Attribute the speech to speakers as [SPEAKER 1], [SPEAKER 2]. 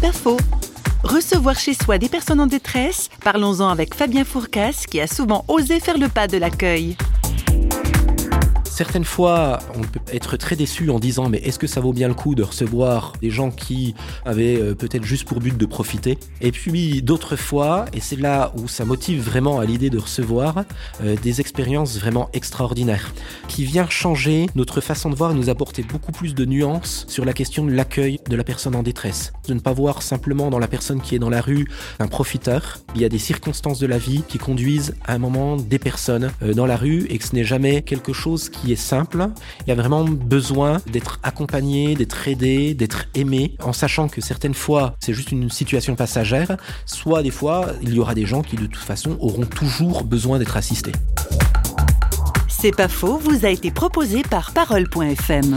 [SPEAKER 1] Pas faux. Recevoir chez soi des personnes en détresse, parlons-en avec Fabien Fourcas qui a souvent osé faire le pas de l'accueil.
[SPEAKER 2] Certaines fois, on peut être très déçu en disant mais est-ce que ça vaut bien le coup de recevoir des gens qui avaient euh, peut-être juste pour but de profiter? Et puis d'autres fois, et c'est là où ça motive vraiment à l'idée de recevoir, euh, des expériences vraiment extraordinaires qui vient changer notre façon de voir et nous apporter beaucoup plus de nuances sur la question de l'accueil de la personne en détresse. De ne pas voir simplement dans la personne qui est dans la rue un profiteur. Il y a des circonstances de la vie qui conduisent à un moment des personnes euh, dans la rue et que ce n'est jamais quelque chose est simple. Il y a vraiment besoin d'être accompagné, d'être aidé, d'être aimé, en sachant que certaines fois c'est juste une situation passagère, soit des fois il y aura des gens qui de toute façon auront toujours besoin d'être assistés.
[SPEAKER 1] C'est pas faux, vous a été proposé par parole.fm.